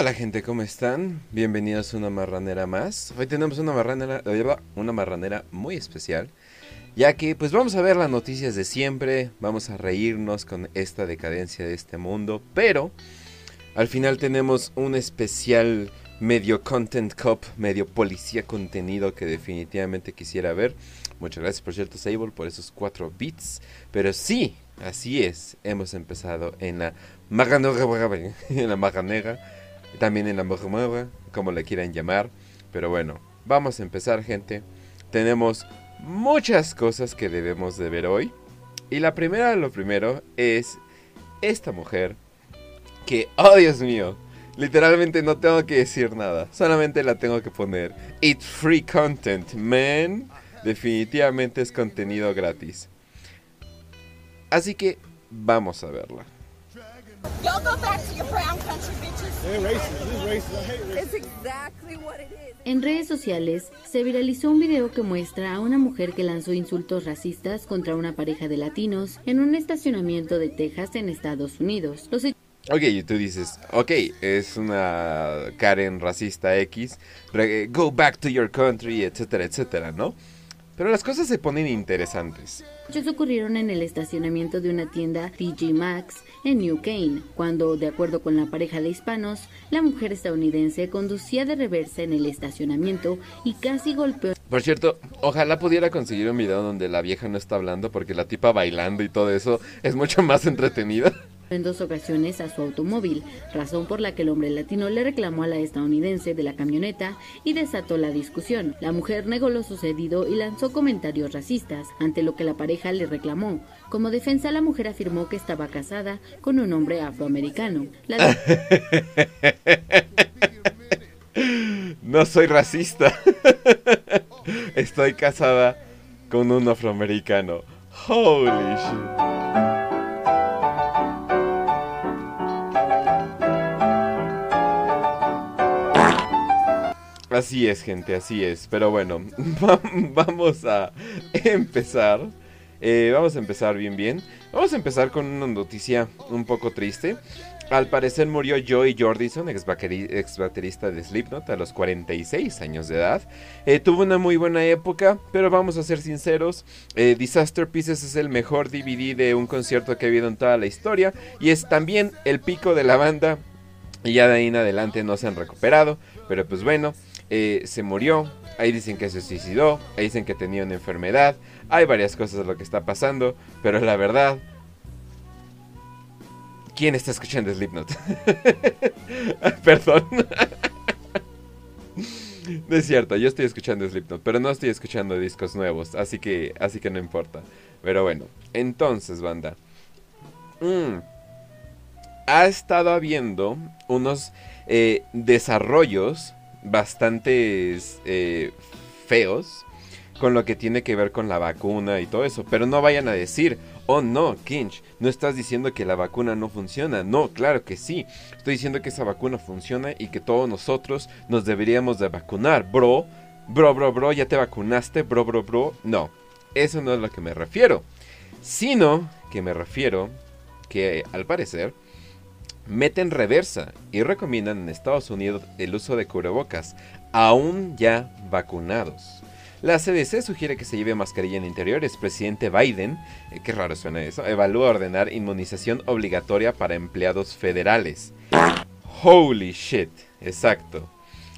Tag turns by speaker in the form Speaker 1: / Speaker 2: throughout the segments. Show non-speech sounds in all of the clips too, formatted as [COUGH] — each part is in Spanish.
Speaker 1: Hola gente, ¿cómo están? Bienvenidos a una marranera más. Hoy tenemos una marranera, una marranera muy especial, ya que pues vamos a ver las noticias de siempre, vamos a reírnos con esta decadencia de este mundo, pero al final tenemos un especial medio content cop, medio policía contenido que definitivamente quisiera ver. Muchas gracias por cierto Sable por esos cuatro bits, pero sí, así es, hemos empezado en la maganera, [LAUGHS] en la maganera también en la mujer como le quieran llamar. Pero bueno, vamos a empezar, gente. Tenemos muchas cosas que debemos de ver hoy. Y la primera, lo primero, es esta mujer que, oh Dios mío, literalmente no tengo que decir nada, solamente la tengo que poner. It's free content, man. Definitivamente es contenido gratis. Así que vamos a verla.
Speaker 2: En redes sociales se viralizó un video que muestra a una mujer que lanzó insultos racistas contra una pareja de latinos en un estacionamiento de Texas en Estados Unidos.
Speaker 1: Ok, y tú dices, ok, es una Karen racista X, go back to your country, etcétera, etcétera, ¿no? Pero las cosas se ponen interesantes.
Speaker 2: Hechos ocurrieron en el estacionamiento de una tienda TJ Maxx en New Kane, cuando, de acuerdo con la pareja de hispanos, la mujer estadounidense conducía de reversa en el estacionamiento y casi golpeó.
Speaker 1: Por cierto, ojalá pudiera conseguir un video donde la vieja no está hablando porque la tipa bailando y todo eso es mucho más entretenida
Speaker 2: en dos ocasiones a su automóvil, razón por la que el hombre latino le reclamó a la estadounidense de la camioneta y desató la discusión. La mujer negó lo sucedido y lanzó comentarios racistas, ante lo que la pareja le reclamó. Como defensa, la mujer afirmó que estaba casada con un hombre afroamericano. [LAUGHS]
Speaker 1: no soy racista. [LAUGHS] Estoy casada con un afroamericano. Holy shit. Así es, gente, así es. Pero bueno, [LAUGHS] vamos a empezar. Eh, vamos a empezar bien, bien. Vamos a empezar con una noticia un poco triste. Al parecer murió Joey Jordison, ex, baterista de Slipknot, a los 46 años de edad. Eh, tuvo una muy buena época, pero vamos a ser sinceros, eh, Disaster Pieces es el mejor DVD de un concierto que ha habido en toda la historia y es también el pico de la banda. Y ya de ahí en adelante no se han recuperado, pero pues bueno, eh, se murió, ahí dicen que se suicidó, ahí dicen que tenía una enfermedad, hay varias cosas de lo que está pasando, pero la verdad, ¿quién está escuchando Slipknot? [LAUGHS] Perdón. no es cierto, yo estoy escuchando Slipknot, pero no estoy escuchando discos nuevos, así que, así que no importa. Pero bueno, entonces, banda. Mm, ha estado habiendo unos eh, desarrollos bastantes eh, feos con lo que tiene que ver con la vacuna y todo eso. Pero no vayan a decir, oh no, Kinch, no estás diciendo que la vacuna no funciona. No, claro que sí. Estoy diciendo que esa vacuna funciona y que todos nosotros nos deberíamos de vacunar. Bro, bro, bro, bro, ya te vacunaste, bro, bro, bro. No, eso no es lo que me refiero. Sino que me refiero que al parecer meten reversa y recomiendan en Estados Unidos el uso de cubrebocas, aún ya vacunados. La CDC sugiere que se lleve mascarilla en interiores. Presidente Biden, eh, qué raro suena eso, evalúa ordenar inmunización obligatoria para empleados federales. Holy shit, exacto.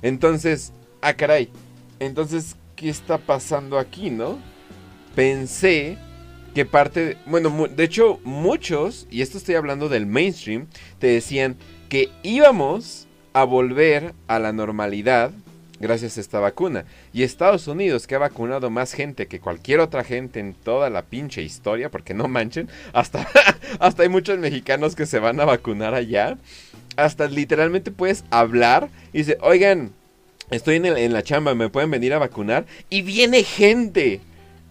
Speaker 1: Entonces, ah caray, entonces, ¿qué está pasando aquí, no? Pensé que parte, bueno, de hecho muchos, y esto estoy hablando del mainstream, te decían que íbamos a volver a la normalidad gracias a esta vacuna. Y Estados Unidos, que ha vacunado más gente que cualquier otra gente en toda la pinche historia, porque no manchen, hasta, [LAUGHS] hasta hay muchos mexicanos que se van a vacunar allá. Hasta literalmente puedes hablar y dice, oigan, estoy en, en la chamba, me pueden venir a vacunar. Y viene gente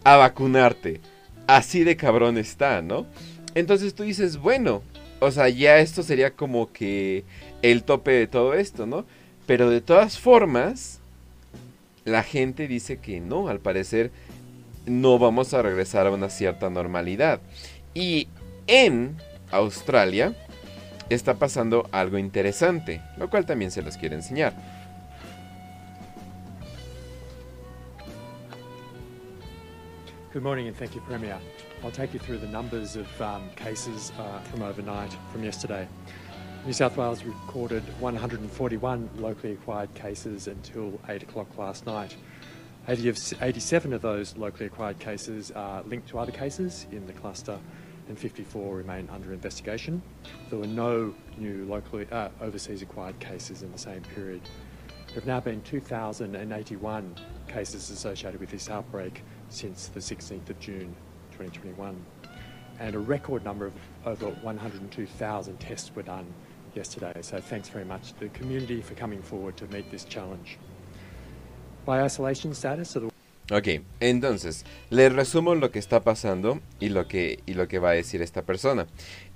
Speaker 1: a vacunarte. Así de cabrón está, ¿no? Entonces tú dices, bueno, o sea, ya esto sería como que el tope de todo esto, ¿no? Pero de todas formas, la gente dice que no, al parecer no vamos a regresar a una cierta normalidad. Y en Australia está pasando algo interesante, lo cual también se los quiero enseñar.
Speaker 3: Good morning and thank you, Premier. I'll take you through the numbers of um, cases uh, from overnight from yesterday. New South Wales recorded 141 locally acquired cases until 8 o'clock last night. 80 of, 87 of those locally acquired cases are linked to other cases in the cluster, and 54 remain under investigation. There were no new locally uh, overseas acquired cases in the same period. There have now been 2,081 cases associated with this outbreak since the 16th of June 2021, and a record number of over 102,000 tests were done yesterday. So thanks very much to the community for coming forward to meet this challenge. By isolation status, so the
Speaker 1: Ok, entonces, les resumo lo que está pasando y lo que, y lo que va a decir esta persona.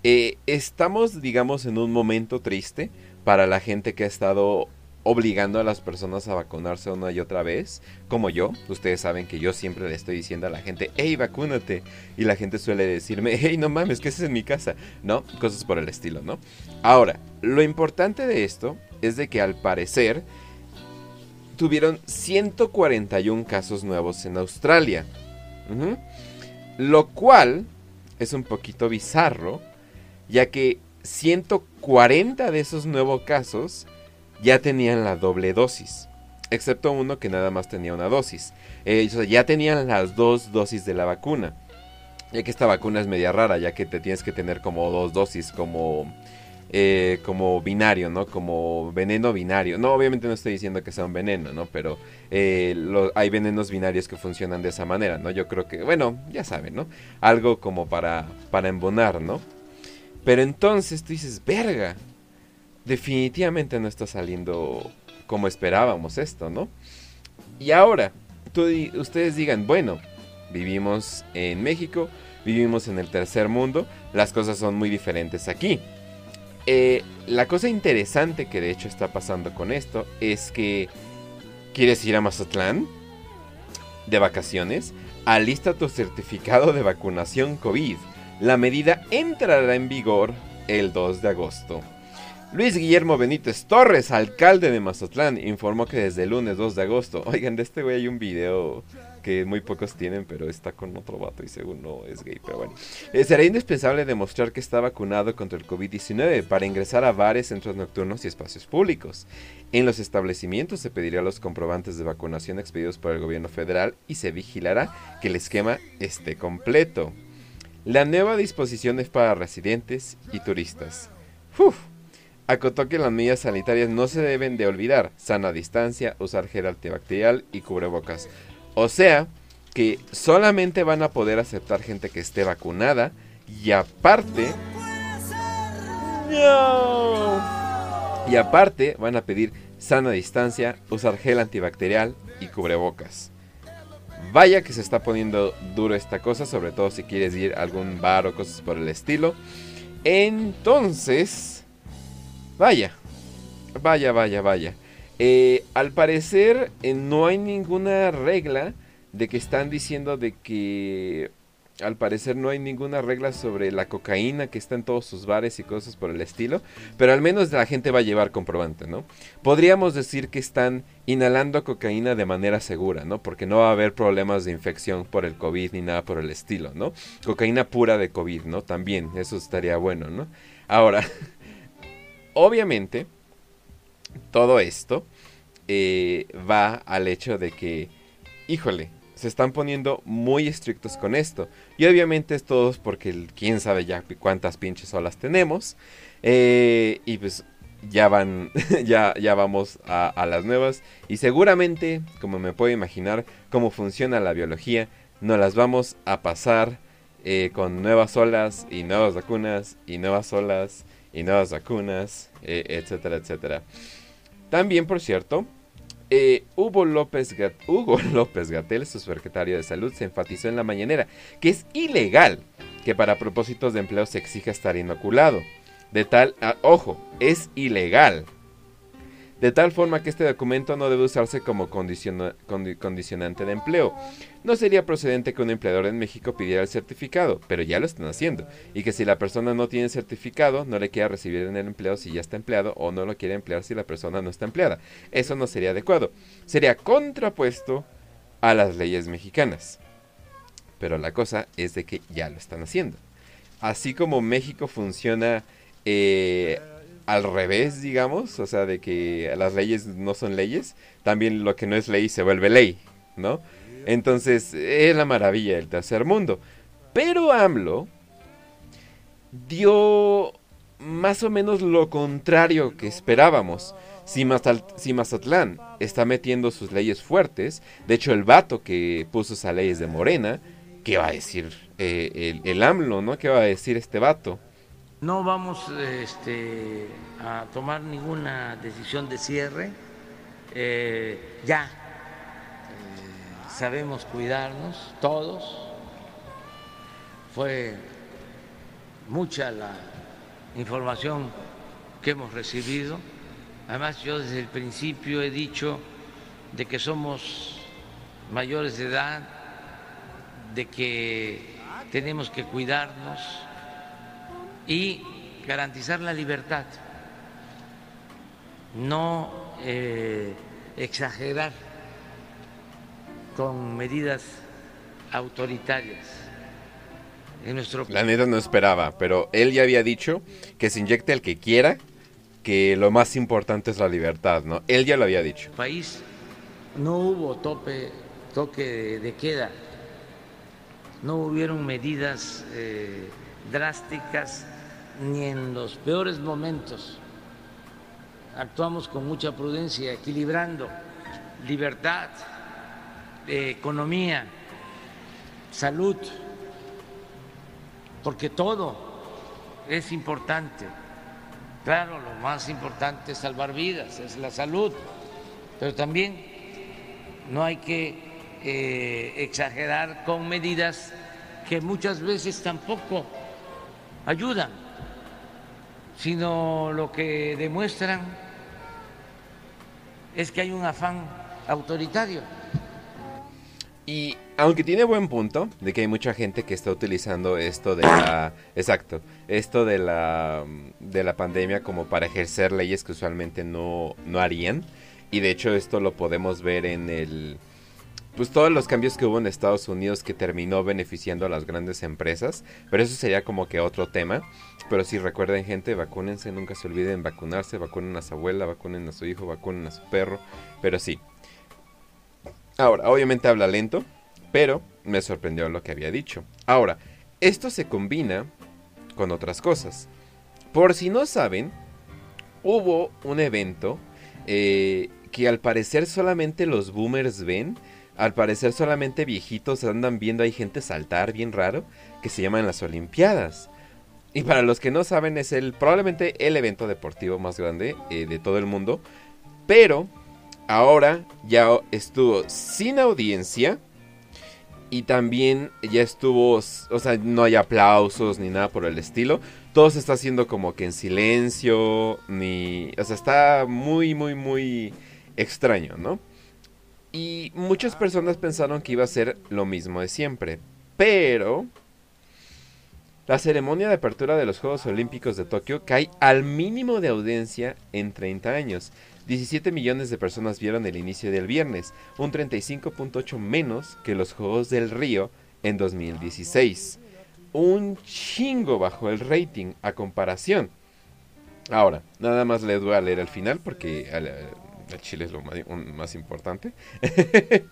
Speaker 1: Eh, estamos, digamos, en un momento triste para la gente que ha estado obligando a las personas a vacunarse una y otra vez, como yo. Ustedes saben que yo siempre le estoy diciendo a la gente, hey, vacúnate. Y la gente suele decirme, [LAUGHS] hey, no mames, que es en mi casa. ¿No? Cosas por el estilo, ¿no? Ahora, lo importante de esto es de que al parecer tuvieron 141 casos nuevos en Australia. Lo cual es un poquito bizarro, ya que 140 de esos nuevos casos ya tenían la doble dosis. Excepto uno que nada más tenía una dosis. Eh, ya tenían las dos dosis de la vacuna. Ya que esta vacuna es media rara, ya que te tienes que tener como dos dosis, como, eh, como binario, ¿no? Como veneno binario. No, obviamente no estoy diciendo que sea un veneno, ¿no? Pero eh, hay venenos binarios que funcionan de esa manera, ¿no? Yo creo que, bueno, ya saben, ¿no? Algo como para, para embonar, ¿no? Pero entonces tú dices, verga, definitivamente no está saliendo como esperábamos esto, ¿no? Y ahora, ustedes digan, bueno, vivimos en México, vivimos en el tercer mundo, las cosas son muy diferentes aquí. Eh, la cosa interesante que de hecho está pasando con esto es que quieres ir a Mazatlán de vacaciones, alista tu certificado de vacunación COVID. La medida entrará en vigor el 2 de agosto. Luis Guillermo Benítez Torres, alcalde de Mazatlán, informó que desde el lunes 2 de agosto, [LAUGHS] oigan, de este güey hay un video que muy pocos tienen, pero está con otro vato y según no es gay, pero bueno. Eh, será indispensable demostrar que está vacunado contra el COVID-19 para ingresar a bares, centros nocturnos y espacios públicos. En los establecimientos se pedirá los comprobantes de vacunación expedidos por el gobierno federal y se vigilará que el esquema esté completo. La nueva disposición es para residentes y turistas. Uf. Acotó que las medidas sanitarias no se deben de olvidar. Sana distancia, usar gel antibacterial y cubrebocas. O sea, que solamente van a poder aceptar gente que esté vacunada y aparte... ¡No! Y aparte van a pedir sana distancia, usar gel antibacterial y cubrebocas. Vaya que se está poniendo duro esta cosa, sobre todo si quieres ir a algún bar o cosas por el estilo. Entonces, vaya, vaya, vaya, vaya. Eh, al parecer eh, no hay ninguna regla de que están diciendo de que al parecer no hay ninguna regla sobre la cocaína que está en todos sus bares y cosas por el estilo, pero al menos la gente va a llevar comprobante, ¿no? Podríamos decir que están inhalando cocaína de manera segura, ¿no? Porque no va a haber problemas de infección por el COVID ni nada por el estilo, ¿no? Cocaína pura de COVID, ¿no? También, eso estaría bueno, ¿no? Ahora, [LAUGHS] obviamente, todo esto eh, va al hecho de que, híjole, se están poniendo muy estrictos con esto. Y obviamente es todo porque quién sabe ya cuántas pinches olas tenemos. Eh, y pues ya van, [LAUGHS] ya, ya vamos a, a las nuevas. Y seguramente, como me puedo imaginar cómo funciona la biología, nos las vamos a pasar eh, con nuevas olas y nuevas vacunas y nuevas olas y nuevas vacunas, eh, etcétera, etcétera. También, por cierto, eh, Hugo, López Gat- Hugo [LAUGHS] López Gatel, su secretario de salud, se enfatizó en la mañanera que es ilegal que para propósitos de empleo se exija estar inoculado. De tal, ah, ojo, es ilegal. de tal forma que este documento no debe usarse como condicionante de empleo. No sería procedente que un empleador en México pidiera el certificado, pero ya lo están haciendo, y que si la persona no tiene certificado, no le quiera recibir en el empleo si ya está empleado, o no lo quiere emplear si la persona no está empleada. Eso no sería adecuado. Sería contrapuesto a las leyes mexicanas. Pero la cosa es de que ya lo están haciendo. Así como México funciona eh, al revés, digamos, o sea, de que las leyes no son leyes, también lo que no es ley se vuelve ley, ¿no? Entonces, es la maravilla del tercer mundo. Pero AMLO dio más o menos lo contrario que esperábamos. Si, Mazatlán está metiendo sus leyes fuertes, de hecho el vato que puso esa ley es de Morena, ¿qué va a decir eh, el, el, AMLO, no? ¿Qué va a decir este vato?
Speaker 4: No vamos este, a tomar ninguna decisión de cierre. Eh, ya sabemos cuidarnos todos. Fue mucha la información que hemos recibido. Además, yo desde el principio he dicho de que somos mayores de edad, de que tenemos que cuidarnos y garantizar la libertad, no eh, exagerar con medidas autoritarias. En nuestro...
Speaker 1: La neta no esperaba, pero él ya había dicho que se inyecte el que quiera, que lo más importante es la libertad, ¿no? Él ya lo había dicho.
Speaker 4: País no hubo tope, toque de queda, no hubieron medidas eh, drásticas ni en los peores momentos. Actuamos con mucha prudencia, equilibrando libertad, economía, salud, porque todo es importante. Claro, lo más importante es salvar vidas, es la salud, pero también no hay que eh, exagerar con medidas que muchas veces tampoco ayudan, sino lo que demuestran es que hay un afán autoritario.
Speaker 1: Y aunque tiene buen punto de que hay mucha gente que está utilizando esto de la exacto, esto de la de la pandemia como para ejercer leyes que usualmente no no harían y de hecho esto lo podemos ver en el pues todos los cambios que hubo en Estados Unidos que terminó beneficiando a las grandes empresas, pero eso sería como que otro tema. Pero si recuerden gente, vacúnense, nunca se olviden vacunarse, vacunen a su abuela, vacunen a su hijo, vacunen a su perro, pero sí. Ahora, obviamente habla lento, pero me sorprendió lo que había dicho. Ahora, esto se combina con otras cosas. Por si no saben, hubo un evento eh, que al parecer solamente los boomers ven al parecer solamente viejitos andan viendo hay gente saltar bien raro que se llaman las Olimpiadas. Y para los que no saben es el probablemente el evento deportivo más grande eh, de todo el mundo. Pero ahora ya estuvo sin audiencia. Y también ya estuvo, o sea, no hay aplausos ni nada por el estilo. Todo se está haciendo como que en silencio, ni, o sea, está muy, muy, muy extraño, ¿no? Y muchas personas pensaron que iba a ser lo mismo de siempre. Pero la ceremonia de apertura de los Juegos Olímpicos de Tokio cae al mínimo de audiencia en 30 años. 17 millones de personas vieron el inicio del viernes, un 35.8 menos que los Juegos del Río en 2016. Un chingo bajo el rating a comparación. Ahora, nada más les voy a leer al final porque Chile es lo más, importante. [LAUGHS]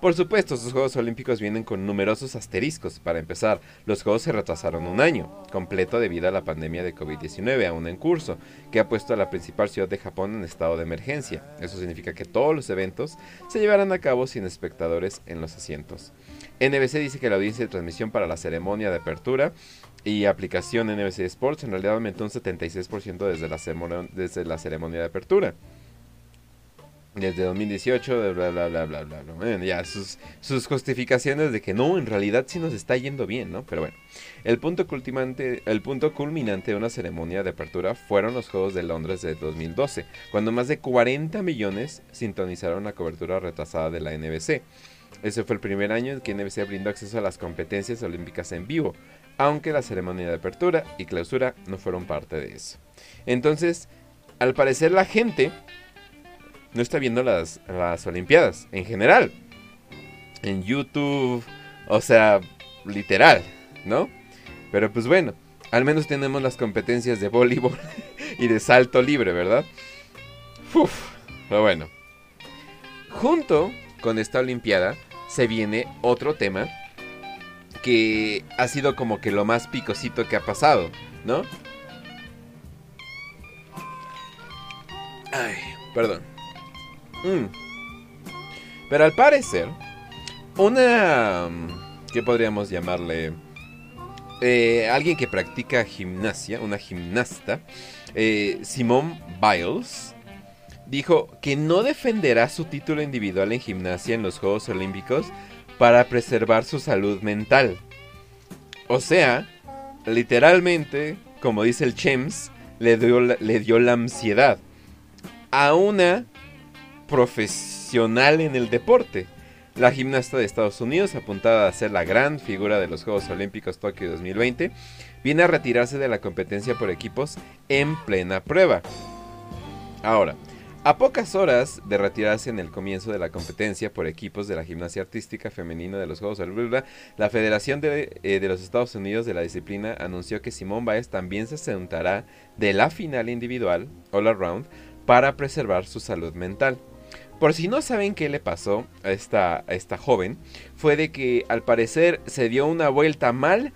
Speaker 1: Por supuesto, sus Juegos Olímpicos vienen con numerosos asteriscos. Para empezar, los Juegos se retrasaron un año, completo debido a la pandemia de COVID-19 aún en curso, que ha puesto a la principal ciudad de Japón en estado de emergencia. Eso significa que todos los eventos se llevarán a cabo sin espectadores en los asientos. NBC dice que la audiencia de transmisión para la ceremonia de apertura y aplicación NBC Sports en realidad aumentó un 76% desde la, desde la ceremonia de apertura. Desde 2018, bla, bla, bla, bla, bla, bla. ya, sus, sus justificaciones de que no, en realidad sí nos está yendo bien, ¿no? Pero bueno, el punto, culminante, el punto culminante de una ceremonia de apertura fueron los Juegos de Londres de 2012, cuando más de 40 millones sintonizaron la cobertura retrasada de la NBC. Ese fue el primer año en que NBC brindó acceso a las competencias olímpicas en vivo, aunque la ceremonia de apertura y clausura no fueron parte de eso. Entonces, al parecer la gente no está viendo las, las Olimpiadas en general. En YouTube, o sea, literal, ¿no? Pero pues bueno, al menos tenemos las competencias de voleibol [LAUGHS] y de salto libre, ¿verdad? Uf, pero bueno. Junto con esta Olimpiada se viene otro tema que ha sido como que lo más picosito que ha pasado, ¿no? Ay, perdón. Mm. Pero al parecer, una... Mm, ¿Qué podríamos llamarle? Eh, alguien que practica gimnasia, una gimnasta, eh, Simone Biles, dijo que no defenderá su título individual en gimnasia en los Juegos Olímpicos para preservar su salud mental. O sea, literalmente, como dice el Chems, le dio, le dio la ansiedad a una profesional en el deporte. La gimnasta de Estados Unidos, apuntada a ser la gran figura de los Juegos Olímpicos Tokio 2020, viene a retirarse de la competencia por equipos en plena prueba. Ahora, a pocas horas de retirarse en el comienzo de la competencia por equipos de la gimnasia artística femenina de los Juegos Olímpicos, la Federación de, eh, de, los Estados Unidos de la disciplina anunció que Simone Biles también se sentará de la final individual, all around, para preservar su salud mental. Por si no saben qué le pasó a esta, esta joven, fue de que al parecer se dio una vuelta mal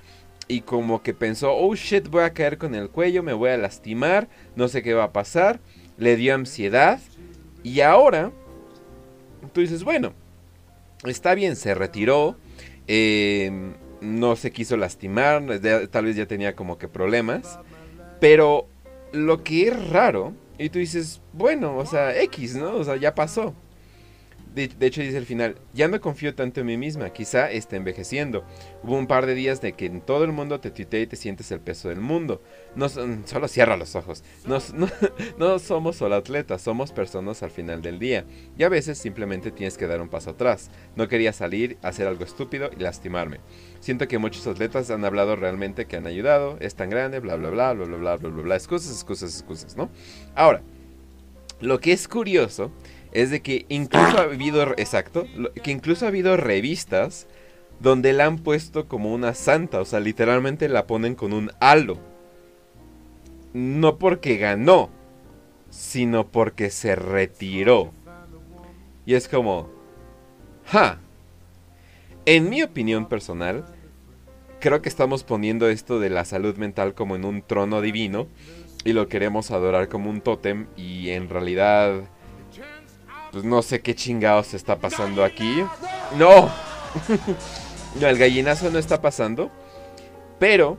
Speaker 1: y como que pensó, oh shit, voy a caer con el cuello, me voy a lastimar, no sé qué va a pasar, le dio ansiedad y ahora tú dices, bueno, está bien, se retiró, em, no se quiso lastimar, tal vez ya tenía como que problemas, pero lo que es raro y tú dices, bueno, o sea, X, ¿no? O sea, ya pasó. De, hecho dice el final, ya no confío tanto en mí misma, quizá esté envejeciendo. Hubo un par de días de que en todo el mundo te tuiteé y te sientes el peso del mundo. No, solo cierra los ojos. Nos, no, no somos solo atletas, somos personas al final del día. Y a veces simplemente tienes que dar un paso atrás. No quería salir, hacer algo estúpido y lastimarme. Siento que muchos atletas han hablado realmente que han ayudado, es tan grande, bla bla, bla bla bla bla bla bla. Excusas, excusas, excusas, ¿no? Ahora, lo que es curioso es de que incluso ha habido, exacto, que incluso ha habido revistas donde la han puesto como una santa, o sea, literalmente la ponen con un halo. No porque ganó, sino porque se retiró. Y es como, ja. En mi opinión personal, creo que estamos poniendo esto de la salud mental como en un trono divino y lo queremos adorar como un tótem y en realidad pues no sé qué chingados está pasando aquí. No. [LAUGHS] no, el gallinazo no está pasando. Pero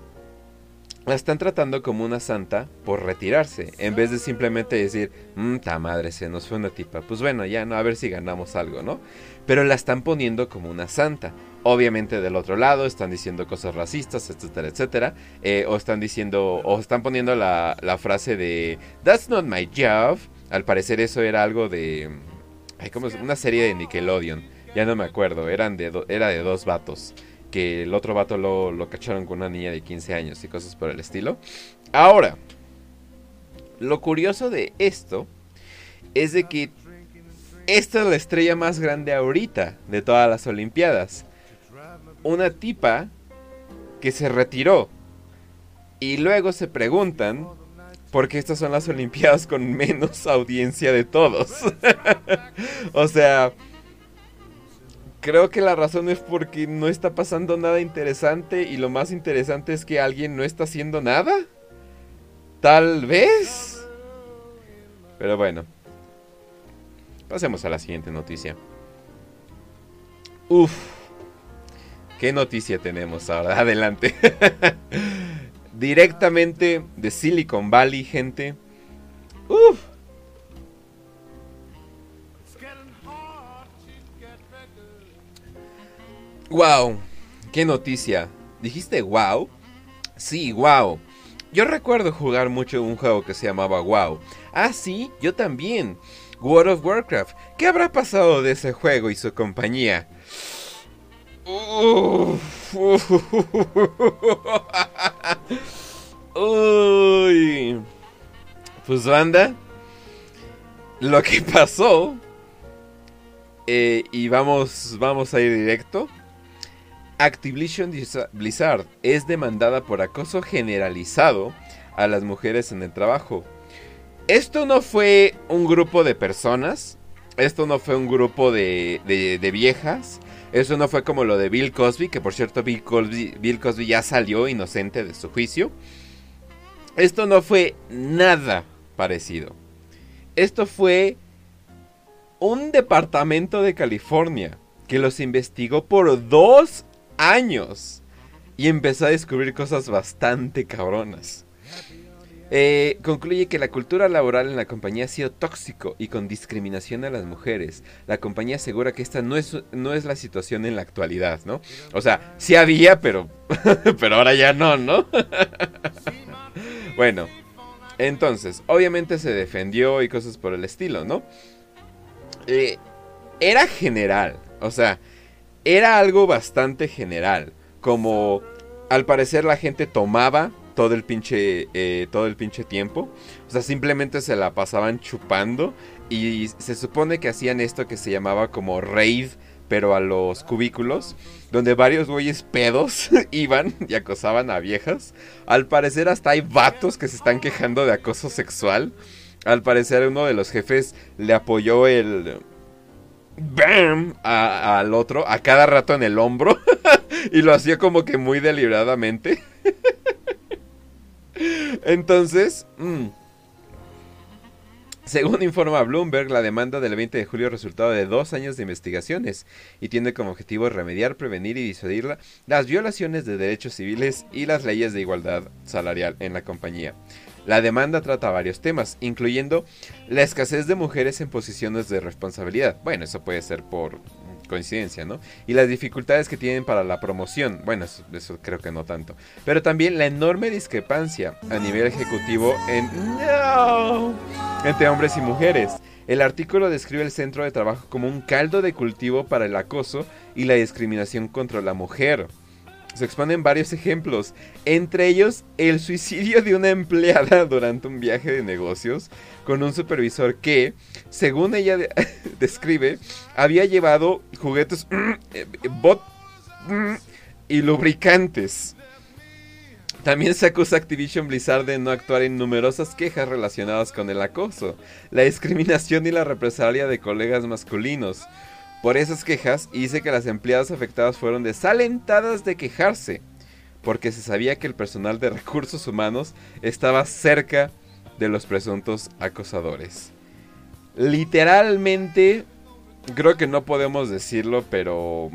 Speaker 1: la están tratando como una santa por retirarse. En vez de simplemente decir, mmm, ta madre, se nos fue una tipa. Pues bueno, ya no, a ver si ganamos algo, ¿no? Pero la están poniendo como una santa. Obviamente del otro lado están diciendo cosas racistas, etcétera, etcétera. Eh, o están diciendo, o están poniendo la, la frase de, That's not my job. Al parecer eso era algo de hay como una serie de Nickelodeon. Ya no me acuerdo. Eran de era de dos vatos. Que el otro vato lo, lo cacharon con una niña de 15 años y cosas por el estilo. Ahora, lo curioso de esto es de que esta es la estrella más grande ahorita de todas las Olimpiadas. Una tipa que se retiró. Y luego se preguntan porque estas son las Olimpiadas con menos [LAUGHS] audiencia de todos. [LAUGHS] o sea, creo que la razón es porque no está pasando nada interesante y lo más interesante es que alguien no está haciendo nada. Tal vez. Pero bueno. Pasemos a la siguiente noticia. Uf. ¿Qué noticia tenemos ahora? [LAUGHS] Adelante directamente de Silicon Valley, gente. Uf. Wow, qué noticia. ¿Dijiste wow? Sí, wow. Yo recuerdo jugar mucho un juego que se llamaba WoW. Ah, sí, yo también. World of Warcraft. ¿Qué habrá pasado de ese juego y su compañía? Uf. Uy. Pues banda, lo que pasó eh, y vamos, vamos a ir directo. Activision Blizzard es demandada por acoso generalizado a las mujeres en el trabajo. Esto no fue un grupo de personas, esto no fue un grupo de, de, viejas, esto no fue como lo de Bill Cosby, que por cierto Bill Cosby, Bill Cosby ya salió inocente de su juicio. Esto no fue nada parecido. Esto fue un departamento de California que los investigó por dos años y empezó a descubrir cosas bastante cabronas. Eh, concluye que la cultura laboral en la compañía ha sido tóxico y con discriminación a las mujeres. La compañía asegura que esta no es, no es la situación en la actualidad, ¿no? O sea, sí había, pero, [LAUGHS] pero ahora ya no, ¿no? [LAUGHS] bueno, entonces, obviamente se defendió y cosas por el estilo, ¿no? Eh, era general, o sea, era algo bastante general. Como al parecer la gente tomaba todo el pinche, eh, todo el pinche tiempo. O sea, simplemente se la pasaban chupando. Y se supone que hacían esto que se llamaba como raid, pero a los cubículos. Donde varios güeyes pedos [LAUGHS] iban y acosaban a viejas. Al parecer hasta hay vatos que se están quejando de acoso sexual. Al parecer uno de los jefes le apoyó el... ¡Bam! al otro, a cada rato en el hombro. [LAUGHS] y lo hacía como que muy deliberadamente. [LAUGHS] Entonces... Mm, según informa Bloomberg, la demanda del 20 de julio resultado de dos años de investigaciones y tiene como objetivo remediar, prevenir y disuadir las violaciones de derechos civiles y las leyes de igualdad salarial en la compañía. La demanda trata varios temas, incluyendo la escasez de mujeres en posiciones de responsabilidad. Bueno, eso puede ser por coincidencia, ¿no? Y las dificultades que tienen para la promoción. Bueno, eso, creo que no tanto. Pero también la enorme discrepancia a nivel ejecutivo en... entre hombres y mujeres. El artículo describe el centro de trabajo como un caldo de cultivo para el acoso y la discriminación contra la mujer. Se exponen varios ejemplos, entre ellos el suicidio de una empleada durante un viaje de negocios con un supervisor que, según ella [LAUGHS] describe, había llevado juguetes eh, bot y lubricantes. También se acusa a Activision Blizzard de no actuar en numerosas quejas relacionadas con el acoso, la discriminación y la represalia de colegas masculinos por esas quejas y dice que las empleadas afectadas fueron desalentadas de quejarse, porque se sabía que el personal de recursos humanos estaba cerca de los presuntos acosadores. Literalmente, creo que no podemos decirlo, pero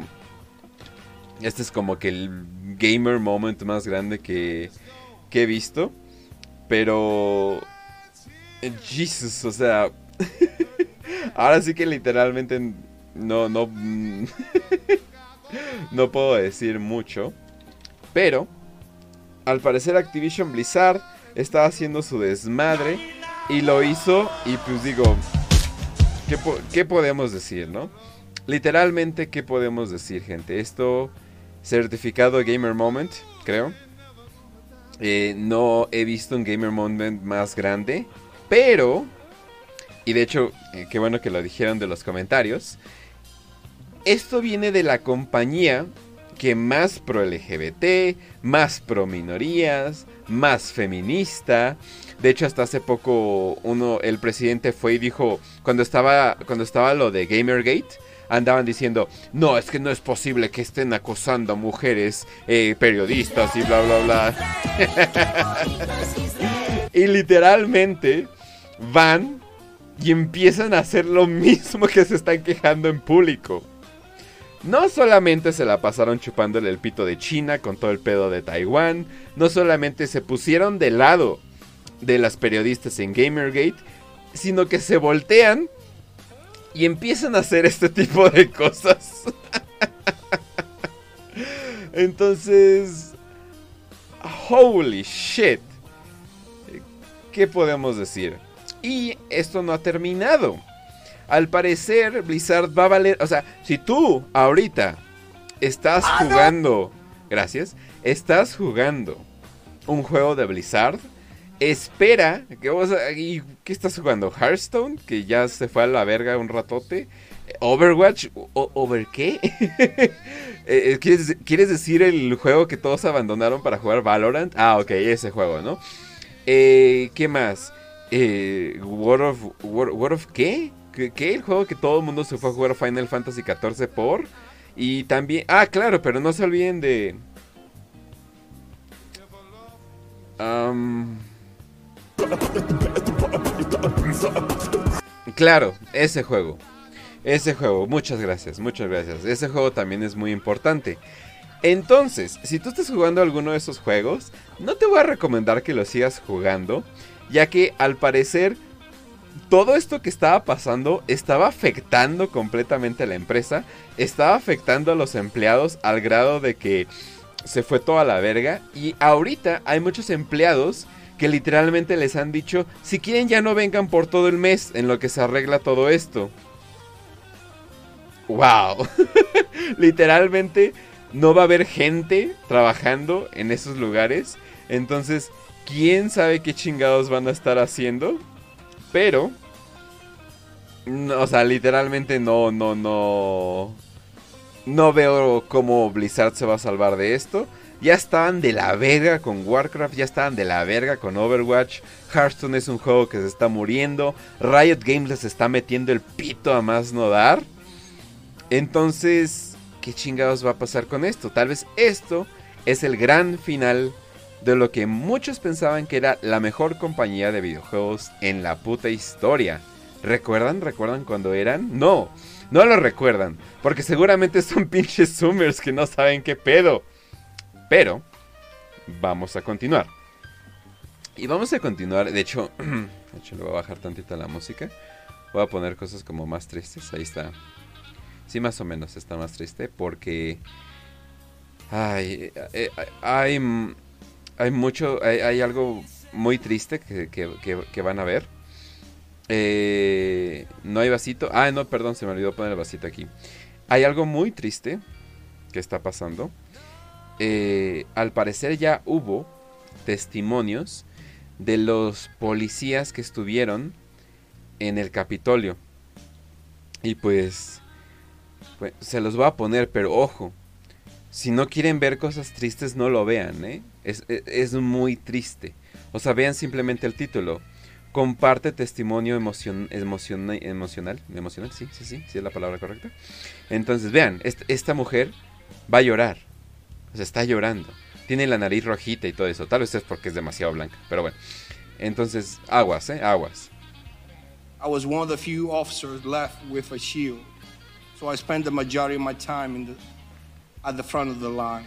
Speaker 1: este es como que el gamer moment más grande que, que he visto. Pero... Jesus, o sea... [LAUGHS] ahora sí que literalmente no, no. [LAUGHS] no puedo decir mucho. Pero, al parecer Activision Blizzard estaba haciendo su desmadre y lo hizo. Y pues digo, ¿qué, podemos decir, no? Literalmente, ¿qué podemos decir, gente? Esto, certificado Gamer Moment, creo. Eh, no he visto un Gamer Moment más grande, pero, y de hecho, eh, qué bueno que lo dijeron de los comentarios, esto viene de la compañía que más pro LGBT, más pro minorías, más feminista. De hecho, hasta hace poco uno, el presidente fue y dijo, cuando estaba, cuando estaba lo de Gamergate, andaban diciendo, no, es que no es posible que estén acosando a mujeres eh, periodistas y bla, bla, bla. [LAUGHS] y literalmente van y empiezan a hacer lo mismo que se están quejando en público. No solamente se la pasaron chupándole el pito de China con todo el pedo de Taiwán, no solamente se pusieron de lado de las periodistas en Gamergate, sino que se voltean y empiezan a hacer este tipo de cosas. [LAUGHS] Entonces, holy shit. ¿Qué podemos decir? Y esto no ha terminado. Al parecer, Blizzard va a valer. O sea, si tú ahorita estás ah, jugando. Gracias. Estás jugando un juego de Blizzard. Espera. Que vos, ¿Y qué estás jugando? ¿Hearthstone? Que ya se fue a la verga un ratote. ¿Overwatch? ¿Over qué? [LAUGHS] Eh, eh, ¿Quieres, ¿Quieres, decir el juego que todos abandonaron para jugar Valorant? Ah, ok, ese juego, ¿no? Eh, ¿Qué más? Eh, World of, World, of qué? ¿Qué? El juego que todo el mundo se fue a jugar Final Fantasy XIV por. Y también. Ah, claro, pero no se olviden de. Claro, ese juego. Ese juego, muchas gracias, muchas gracias. Ese juego también es muy importante. Entonces, si tú estás jugando alguno de esos juegos, no te voy a recomendar que lo sigas jugando, ya que al parecer todo esto que estaba pasando estaba afectando completamente a la empresa, estaba afectando a los empleados al grado de que se fue toda la verga y ahorita hay muchos empleados que literalmente les han dicho, si quieren ya no vengan por todo el mes en lo que se arregla todo esto. ¡Wow! [LAUGHS] literalmente no va a haber gente trabajando en esos lugares. Entonces, quién sabe qué chingados van a estar haciendo. Pero, o sea, literalmente no, no, no. No veo cómo Blizzard se va a salvar de esto. Ya estaban de la verga con Warcraft, ya estaban de la verga con Overwatch. Hearthstone es un juego que se está muriendo. Riot Games les está metiendo el pito a más no dar. Entonces, ¿qué chingados va a pasar con esto? Tal vez esto es el gran final de lo que muchos pensaban que era la mejor compañía de videojuegos en la puta historia. ¿Recuerdan? ¿Recuerdan cuando eran? No, no lo recuerdan, porque seguramente son [LAUGHS] pinches zoomers que no saben qué pedo. Pero, vamos a continuar. Y vamos a continuar, de hecho, [CLEARS THROAT] de hecho le voy a bajar tantito la música. Voy a poner cosas como más tristes, ahí está. Sí, más o menos está más triste porque hay, eh, hay, hay mucho, hay, algo muy triste que, van a ver. Eh, no hay vasito. Ah, no, perdón, se me olvidó poner el vasito aquí. Hay algo muy triste que está pasando. Eh, al parecer ya hubo testimonios de los policías que estuvieron en el Capitolio. Y pues pues, se los voy a poner, pero ojo. Si no quieren ver cosas tristes, no lo vean, ¿eh? Es, es, muy triste. O sea, vean simplemente el título. Comparte testimonio emocion, emocional. Emocional, sí, sí, sí, sí es la palabra correcta. Entonces, vean, esta mujer va a llorar. O sea, está llorando. Tiene la nariz rojita y todo eso. Tal vez es porque es demasiado blanca, pero bueno. Entonces, aguas, ¿eh? Aguas. I was one of the few officers left with a shield. So I spend the majority of my time in the, at the front of the line.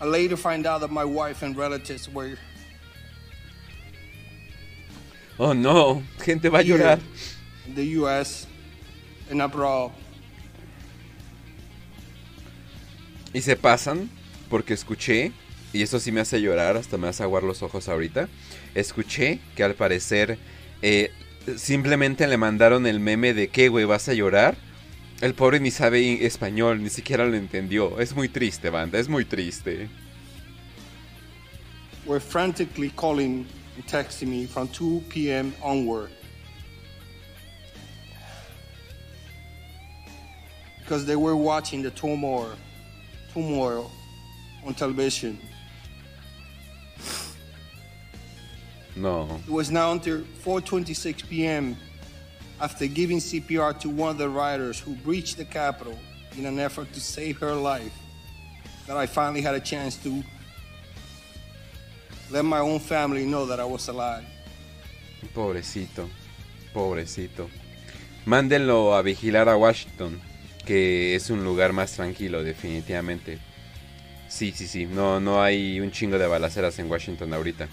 Speaker 1: I later find out that my wife and relatives were. Oh no, gente va a llorar.
Speaker 5: In the US and abroad.
Speaker 1: Y se pasan porque escuché, y eso sí me hace llorar, hasta me hace aguar los ojos ahorita. Escuché que al parecer eh, simplemente le mandaron el meme de que, güey, vas a llorar. El pobre ni sabe español, ni siquiera lo entendió. Es muy triste, banda, es muy triste.
Speaker 5: We're frantically calling and texting me from 2 p.m. onward. Because they were watching the turmoil, turmoil on television.
Speaker 1: No.
Speaker 5: It was now until 4:26 p.m. after giving CPR to one of the riders who breached the Capitol in an effort to save her life that I finally had a chance to let my own family know that I was alive.
Speaker 1: Pobrecito, pobrecito. Mándenlo a vigilar a Washington, que es un lugar más tranquilo, definitivamente. Sí, sí, sí. No, no hay un chingo de balaceras en Washington ahorita.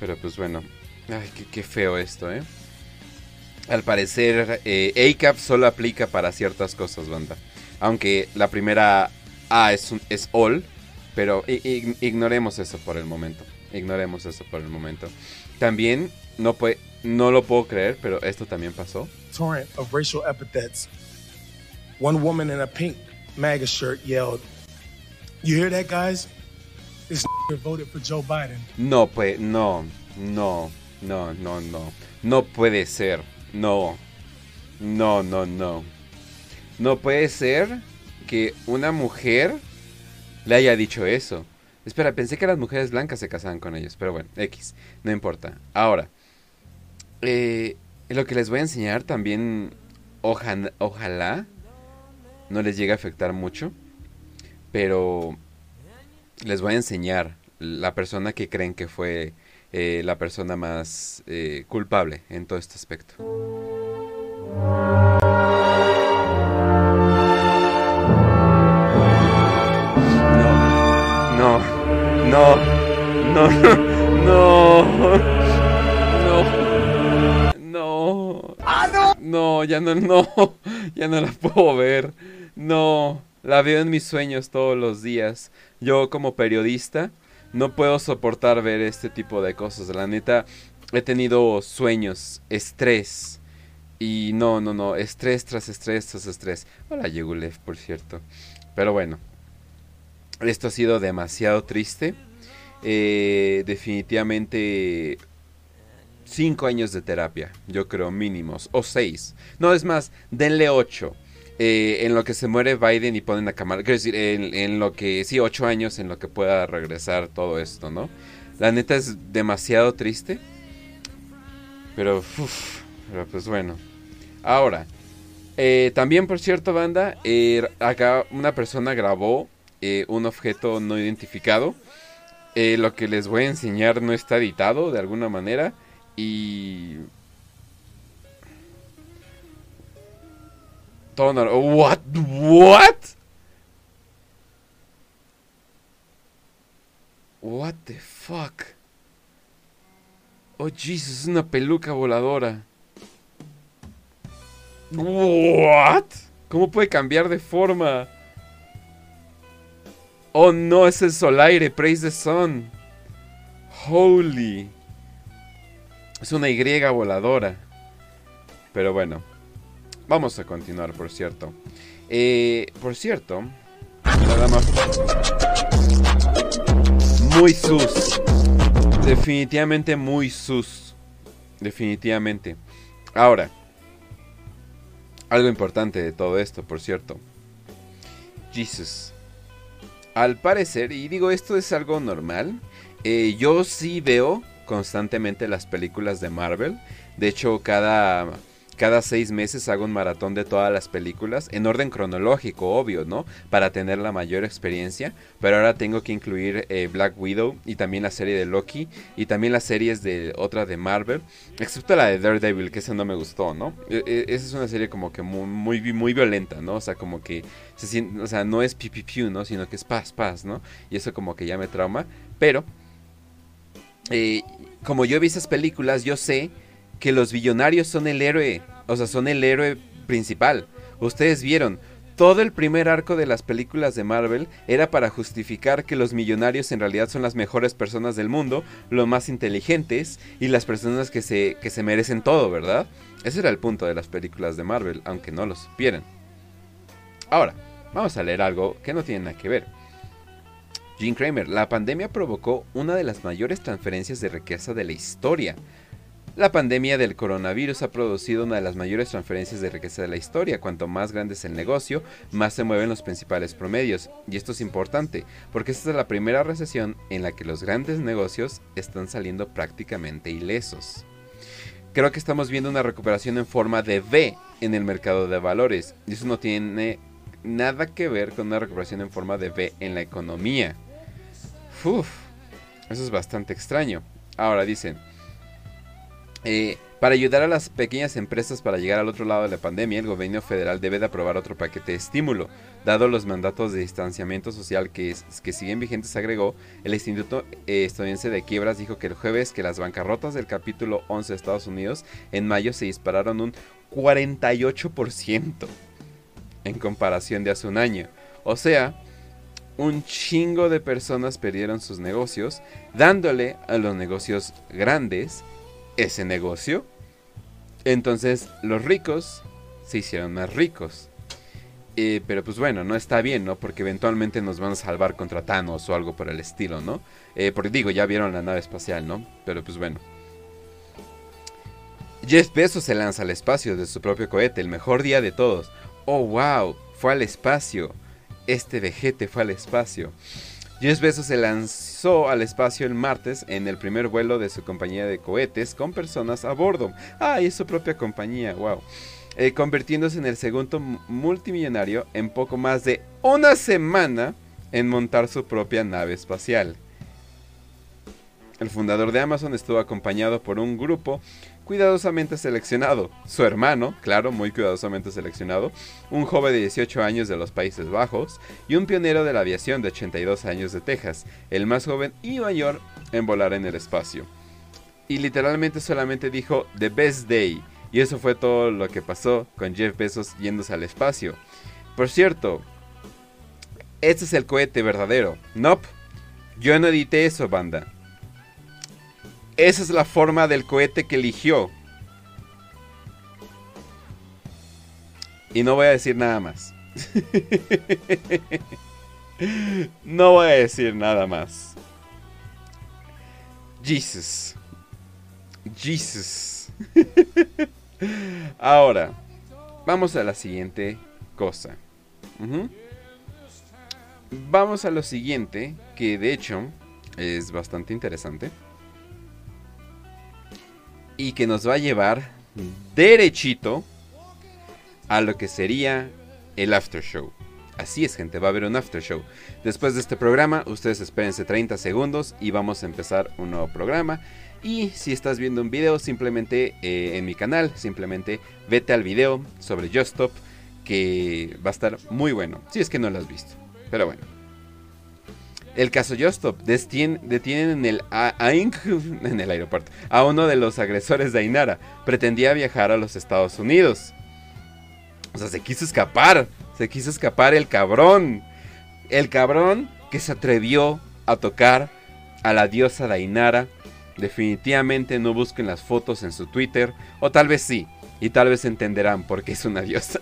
Speaker 1: Pero pues bueno, ay, qué, feo esto, ¿eh? Al parecer, eh, ACAP solo aplica para ciertas cosas, banda. Aunque la primera ah, es, un, es all, pero ignoremos eso por el momento. Ignoremos eso por el momento. También no puede, no lo puedo creer, pero esto también pasó.
Speaker 6: Torrent of racial epithets. One woman in a pink MAGA shirt yelled, "You hear that, guys? This voted for Joe Biden."
Speaker 1: No, pues, no, no, no, no, no, no puede ser. No, no, no, no. No puede ser que una mujer le haya dicho eso. Espera, pensé que las mujeres blancas se casaban con ellos, pero bueno, X, no importa. Ahora, eh, lo que les voy a enseñar también, ojalá no les llegue a afectar mucho, pero les voy a enseñar la persona que creen que fue eh, la persona más eh, culpable en todo este aspecto. No, no, no, [LAUGHS] no, no, no, no, ya no, no, ya no la puedo ver, no, la veo en mis sueños todos los días. Yo como periodista no puedo soportar ver este tipo de cosas. La neta, he tenido sueños, estrés. Y no, no, no, estrés tras estrés tras estrés. Hola, Yegulev, por cierto. Pero bueno, esto ha sido demasiado triste. Eh, definitivamente cinco años de terapia, yo creo mínimos, o seis. No, es más, denle ocho. Eh, en lo que se muere Biden y ponen a Kamala, quiero decir, en, lo que, sí, ocho años en lo que pueda regresar todo esto, ¿no? La neta es demasiado triste. Pero, pero pues bueno. Ahora, eh, también por cierto, banda, acá una persona grabó eh, un objeto no identificado. Eh, lo que les voy a enseñar no está editado de alguna manera. Y... Todo What? What? What the fuck? Oh Jesus, es una peluca voladora. What? ¿Cómo puede cambiar de forma? Oh no, es el Solaire, praise the sun. Holy. Es una Y voladora. Pero bueno, vamos a continuar, por cierto. Eh, por cierto, nada más. Muy sus. Definitivamente muy sus. Definitivamente. Ahora, algo importante de todo esto, por cierto. Jesus al parecer, y digo esto es algo normal, eh, yo sí veo constantemente las películas de Marvel. De hecho, cada, cada seis meses hago un maratón de todas las películas, en orden cronológico, obvio, ¿no? Para tener la mayor experiencia. Pero ahora tengo que incluir eh, Black Widow y también la serie de Loki y también las series de otra de Marvel, excepto la de Daredevil, que esa no me gustó, ¿no? E, e, esa es una serie como que muy, muy, muy violenta, ¿no? O sea, como que o sea, no es piu, ¿no? Sino que es paz, paz, ¿no? Y eso como que ya me trauma. Pero, eh, como yo vi esas películas, yo sé que los billonarios son el héroe, o sea, son el héroe principal. Ustedes vieron, todo el primer arco de las películas de Marvel era para justificar que los millonarios en realidad son las mejores personas del mundo, los más inteligentes y las personas que se, que se merecen todo, ¿verdad? Ese era el punto de las películas de Marvel, aunque no lo supieran. Ahora, Vamos a leer algo que no tiene nada que ver. Jim Kramer, la pandemia provocó una de las mayores transferencias de riqueza de la historia. La pandemia del coronavirus ha producido una de las mayores transferencias de riqueza de la historia. Cuanto más grande es el negocio, más se mueven los principales promedios. Y esto es importante, porque esta es la primera recesión en la que los grandes negocios están saliendo prácticamente ilesos. Creo que estamos viendo una recuperación en forma de V en el mercado de valores. Y eso no tiene nada que ver con una recuperación en forma de V en la economía. Uf, eso es bastante extraño. Ahora dicen, eh, para ayudar a las pequeñas empresas para llegar al otro lado de la pandemia, el gobierno federal debe de aprobar otro paquete de estímulo. Dado los mandatos de distanciamiento social que, que siguen vigentes, agregó, el Instituto eh, Estadounidense de Quiebras dijo que el jueves que las bancarrotas del capítulo 11 de Estados Unidos en mayo se dispararon un 48% en comparación de hace un año. O sea, un chingo de personas perdieron sus negocios, dándole a los negocios grandes ese negocio. Entonces los ricos se hicieron más ricos. Eh, pero pues bueno, no está bien, ¿no? Porque eventualmente nos van a salvar contra Thanos o algo por el estilo, ¿no? Eh, porque digo, ya vieron la nave espacial, ¿no? Pero pues bueno. Jeff Bezos se lanza al espacio de su propio cohete, el mejor día de todos. Oh, wow, fue al espacio. Este vejete fue al espacio. Jeff Bezos se lanzó al espacio el martes en el primer vuelo de su compañía de cohetes con personas a bordo. Ah, y su propia compañía, wow. Eh, convirtiéndose en el segundo multimillonario en poco más de una semana en montar su propia nave espacial. El fundador de Amazon estuvo acompañado por un grupo cuidadosamente seleccionado. Su hermano, claro, muy cuidadosamente seleccionado, un joven de 18 años de los Países Bajos y un pionero de la aviación de 82 años de Texas, el más joven y mayor en volar en el espacio. Y literalmente solamente dijo The Best Day y eso fue todo lo que pasó con Jeff Bezos yéndose al espacio. Por cierto, este es el cohete verdadero. Nope. Yo no edité eso, banda. Esa es la forma del cohete que eligió. Y no voy a decir nada más. [LAUGHS] no voy a decir nada más. Jesus. Jesus. [LAUGHS] Ahora, vamos a la siguiente cosa. Vamos a lo siguiente, que de hecho es bastante interesante. Y que nos va a llevar derechito a lo que sería el after show. Así es, gente, va a haber un after show. Después de este programa, ustedes espérense 30 segundos y vamos a empezar un nuevo programa. Y si estás viendo un video, simplemente eh, en mi canal, simplemente vete al video sobre Just Stop, que va a estar muy bueno, si es que no lo has visto. Pero bueno. El caso Just Stop, detienen en el, [LAUGHS] en el aeropuerto a uno de los agresores de Ainara. Pretendía viajar a los Estados Unidos. O sea, se quiso escapar. Se quiso escapar el cabrón. El cabrón que se atrevió a tocar a la diosa Dainara Definitivamente no busquen las fotos en su Twitter, o tal vez sí, y tal vez entenderán por qué es una diosa.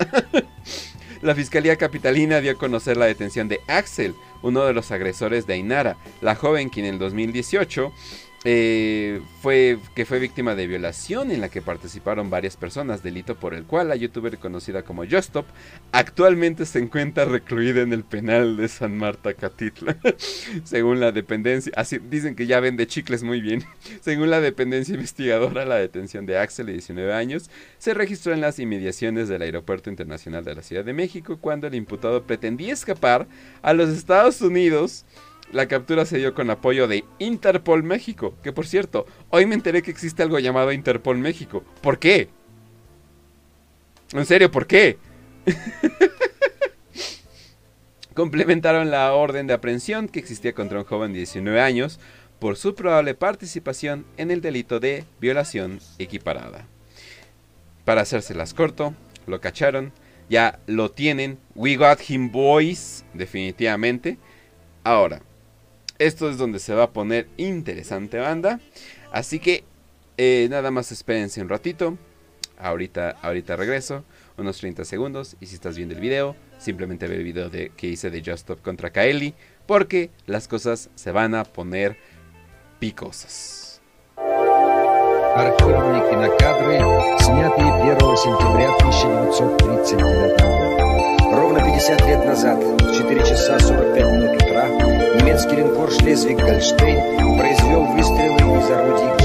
Speaker 1: [LAUGHS] la Fiscalía Capitalina dio a conocer la detención de Axel, uno de los agresores de Ainara, la joven quien en el 2018 eh, fue, que fue víctima de violación en la que participaron varias personas, delito por el cual la youtuber conocida como Justop actualmente se encuentra recluida en el penal de San Marta Catitla. [LAUGHS] Según la dependencia, así dicen que ya vende chicles muy bien. [LAUGHS] Según la dependencia investigadora, la detención de Axel, de 19 años, se registró en las inmediaciones del Aeropuerto Internacional de la Ciudad de México cuando el imputado pretendía escapar a los Estados Unidos la captura se dio con apoyo de Interpol México, que por cierto, hoy me enteré que existe algo llamado Interpol México. ¿Por qué? En serio, ¿por qué? [LAUGHS] Complementaron la orden de aprehensión que existía contra un joven de 19 años por su probable participación en el delito de violación equiparada. Para hacérselas corto, lo cacharon, ya lo tienen, we got him boys, definitivamente. Ahora, esto es donde se va a poner interesante banda. Así que eh, nada más espérense un ratito. Ahorita, ahorita regreso. Unos 30 segundos. Y si estás viendo el video, simplemente ve el video de, que hice de Just Stop contra Kaeli. Porque las cosas se van a poner picosas. Архивные кинокадры, снятые 1 сентября 1939 года. Ровно 50 лет назад, в 4 часа 45 минут утра, Немецкий линкор «Шлезвиг-Гольштейн» произвел выстрелы из орудий